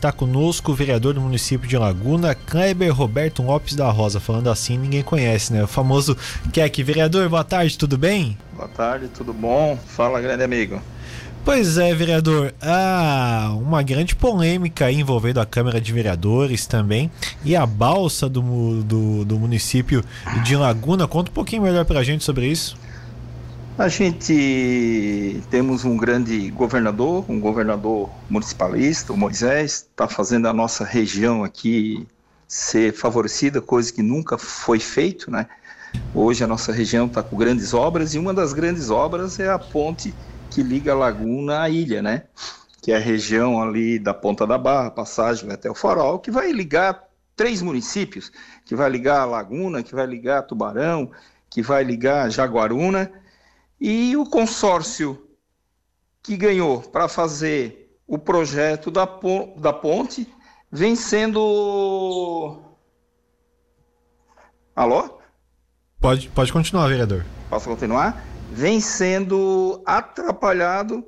Está conosco o vereador do município de Laguna, Kleber Roberto Lopes da Rosa. Falando assim, ninguém conhece, né? O famoso Keck. Vereador, boa tarde, tudo bem? Boa tarde, tudo bom? Fala, grande amigo. Pois é, vereador. Ah, uma grande polêmica envolvendo a Câmara de Vereadores também e a balsa do, do, do município de Laguna. Conta um pouquinho melhor pra gente sobre isso. A gente temos um grande governador, um governador municipalista, o Moisés, está fazendo a nossa região aqui ser favorecida, coisa que nunca foi feito, né? Hoje a nossa região está com grandes obras e uma das grandes obras é a ponte que liga a laguna à ilha, né? Que é a região ali da Ponta da Barra, passagem até o Farol, que vai ligar três municípios, que vai ligar a Laguna, que vai ligar Tubarão, que vai ligar Jaguaruna e o consórcio que ganhou para fazer o projeto da, da ponte vem sendo. Alô? Pode, pode continuar, vereador. Posso continuar? Vem sendo atrapalhado.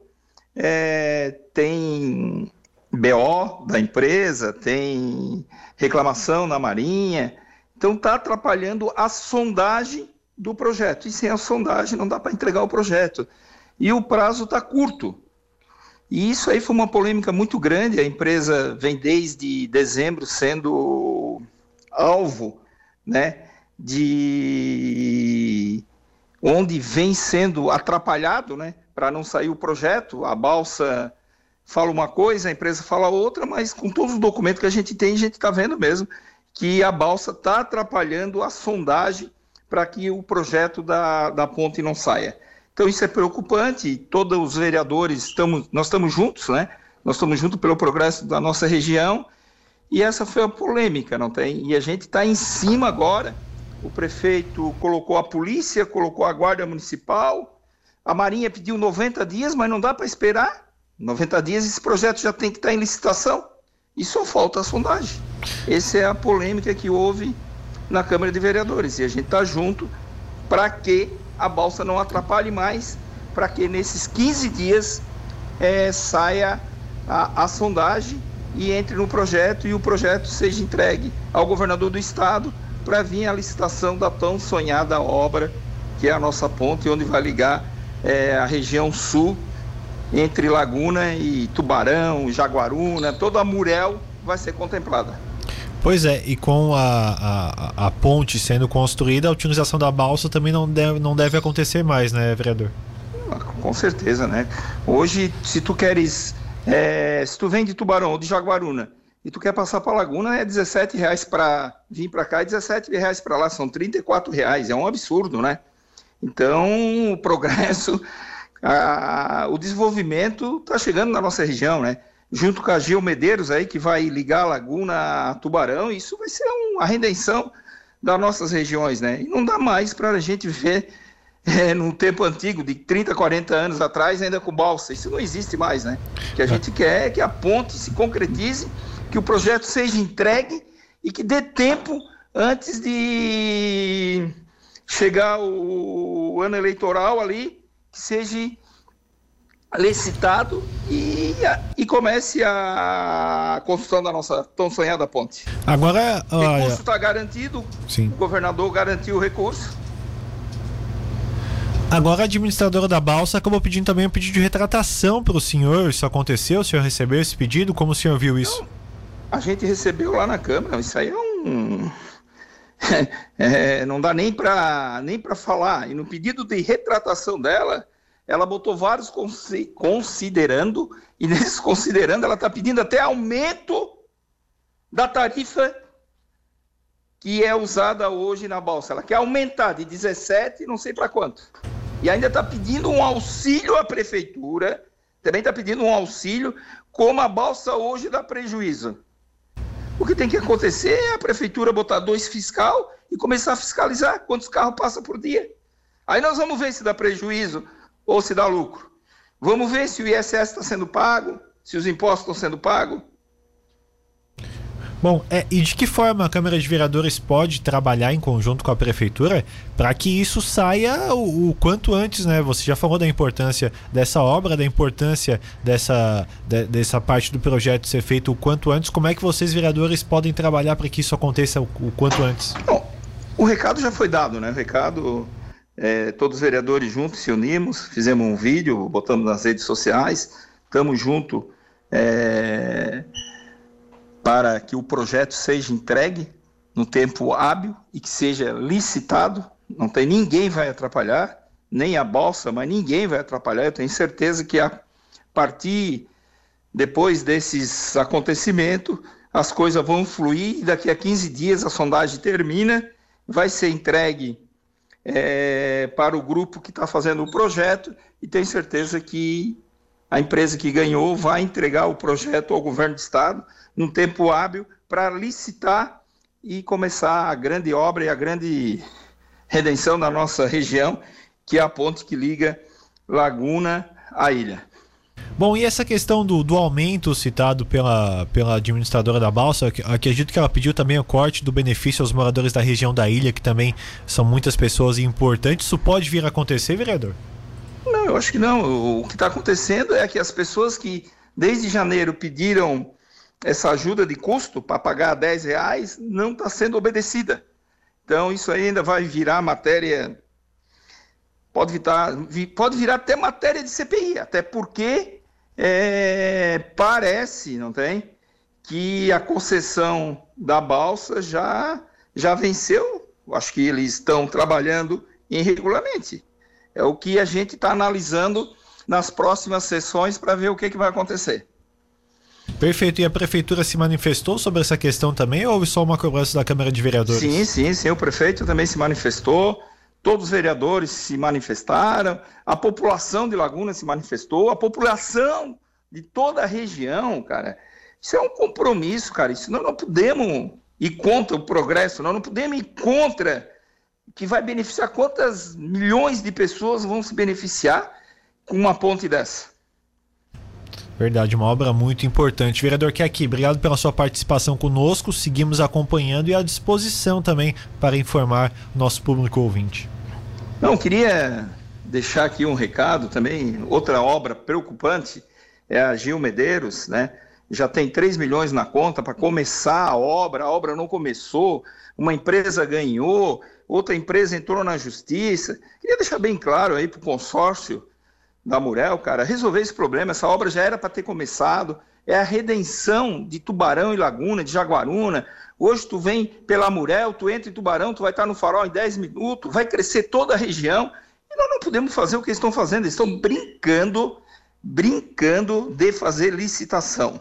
É, tem BO da empresa, tem reclamação na Marinha. Então está atrapalhando a sondagem do projeto. E sem a sondagem não dá para entregar o projeto. E o prazo está curto. E isso aí foi uma polêmica muito grande. A empresa vem desde dezembro sendo alvo, né, de onde vem sendo atrapalhado, né, para não sair o projeto. A balsa fala uma coisa, a empresa fala outra, mas com todos os documentos que a gente tem, a gente está vendo mesmo que a balsa está atrapalhando a sondagem para que o projeto da, da ponte não saia. Então isso é preocupante, todos os vereadores estamos, nós estamos juntos, né? Nós estamos juntos pelo progresso da nossa região e essa foi a polêmica, não tem? E a gente está em cima agora. O prefeito colocou a polícia, colocou a guarda municipal, a Marinha pediu 90 dias, mas não dá para esperar. 90 dias esse projeto já tem que estar tá em licitação e só falta a sondagem. Essa é a polêmica que houve na Câmara de Vereadores. E a gente está junto para que a balsa não atrapalhe mais, para que nesses 15 dias é, saia a, a sondagem e entre no projeto e o projeto seja entregue ao governador do estado para vir a licitação da tão sonhada obra que é a nossa ponte, onde vai ligar é, a região sul entre Laguna e Tubarão, Jaguaruna, toda a Murel vai ser contemplada. Pois é, e com a, a, a, ponte sendo construída, a utilização da balsa também não deve, não deve acontecer mais, né, vereador? Com certeza, né? Hoje, se tu queres, é, se tu vem de Tubarão ou de Jaguaruna e tu quer passar para Laguna, é 17 reais para vir para cá e 17 reais para lá, são 34 reais, é um absurdo, né? Então, o progresso, a, o desenvolvimento está chegando na nossa região, né? Junto com a Gil Medeiros aí, que vai ligar a Laguna a Tubarão, isso vai ser uma redenção das nossas regiões, né? E não dá mais para a gente ver é, no tempo antigo, de 30, 40 anos atrás, ainda com balsa. Isso não existe mais, né? O que a gente quer é que a ponte se concretize, que o projeto seja entregue e que dê tempo antes de chegar o ano eleitoral ali, que seja licitado e, e comece a construção da nossa tão sonhada ponte. Agora, o recurso está garantido, Sim. o governador garantiu o recurso. Agora a administradora da Balsa acabou pedindo também um pedido de retratação para o senhor. Isso aconteceu? O senhor recebeu esse pedido? Como o senhor viu isso? Não, a gente recebeu lá na Câmara. Isso aí é um. É, não dá nem para nem falar. E no pedido de retratação dela, ela botou vários considerando, e nesses considerando, ela está pedindo até aumento da tarifa que é usada hoje na Balsa. Ela quer aumentar de 17, não sei para quanto. E ainda está pedindo um auxílio à prefeitura, também está pedindo um auxílio, como a Balsa hoje dá prejuízo. O que tem que acontecer é a prefeitura botar dois fiscal e começar a fiscalizar quantos carros passam por dia. Aí nós vamos ver se dá prejuízo ou se dá lucro. Vamos ver se o ISS está sendo pago, se os impostos estão sendo pagos. Bom, é, e de que forma a Câmara de Vereadores pode trabalhar em conjunto com a Prefeitura para que isso saia o, o, quanto antes, né? Você já falou da importância dessa obra, da importância dessa, de, dessa parte do projeto ser feito o quanto antes. Como é que vocês, vereadores, podem trabalhar para que isso aconteça o, o, quanto antes? Bom, o recado já foi dado, né? O recado, é, todos os vereadores juntos se unimos, fizemos um vídeo, botamos nas redes sociais, estamos juntos. É para que o projeto seja entregue no tempo hábil e que seja licitado. Não tem ninguém vai atrapalhar, nem a balsa, mas ninguém vai atrapalhar. Eu tenho certeza que a partir depois desses acontecimentos, as coisas vão fluir e daqui a 15 dias a sondagem termina, vai ser entregue é, para o grupo que está fazendo o projeto e tenho certeza que a empresa que ganhou vai entregar o projeto ao governo do estado num tempo hábil para licitar e começar a grande obra e a grande redenção da nossa região, que é a ponte que liga Laguna à ilha. Bom, e essa questão do, do aumento citado pela, pela administradora da Balsa, acredito que ela pediu também o corte do benefício aos moradores da região da ilha, que também são muitas pessoas importantes. Isso pode vir a acontecer, vereador? Não, eu acho que não. O que está acontecendo é que as pessoas que desde janeiro pediram essa ajuda de custo para pagar 10 reais não está sendo obedecida. Então, isso ainda vai virar matéria. Pode virar, pode virar até matéria de CPI, até porque é, parece, não tem? Que a concessão da balsa já, já venceu. Acho que eles estão trabalhando irregularmente. É o que a gente está analisando nas próximas sessões para ver o que, que vai acontecer. Perfeito. E a prefeitura se manifestou sobre essa questão também ou houve só uma cobrança da Câmara de Vereadores? Sim, sim, sim. O prefeito também se manifestou. Todos os vereadores se manifestaram, a população de Laguna se manifestou, a população de toda a região, cara. Isso é um compromisso, cara. Isso nós não podemos ir contra o progresso, nós não podemos ir contra que vai beneficiar quantas milhões de pessoas vão se beneficiar com uma ponte dessa. Verdade, uma obra muito importante. Vereador Keki, obrigado pela sua participação conosco. Seguimos acompanhando e à disposição também para informar nosso público ouvinte. Não, queria deixar aqui um recado também. Outra obra preocupante é a Gil Medeiros, né? Já tem 3 milhões na conta para começar a obra, a obra não começou, uma empresa ganhou, outra empresa entrou na justiça. Queria deixar bem claro aí para o consórcio da Murel, cara, resolver esse problema. Essa obra já era para ter começado. É a redenção de Tubarão e Laguna, de Jaguaruna. Hoje tu vem pela Murel, tu entra em Tubarão, tu vai estar no farol em 10 minutos, vai crescer toda a região. E nós não podemos fazer o que eles estão fazendo. Eles estão brincando, brincando de fazer licitação.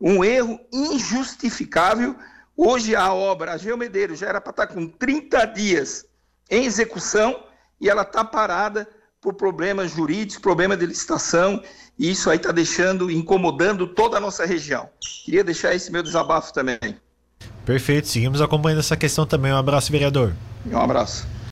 Um erro injustificável. Hoje a obra, a Geomedeiros, já era para estar com 30 dias em execução e ela está parada por problemas jurídicos, problema de licitação, e isso aí está deixando, incomodando toda a nossa região. Queria deixar esse meu desabafo também. Perfeito, seguimos acompanhando essa questão também. Um abraço, vereador. Um abraço.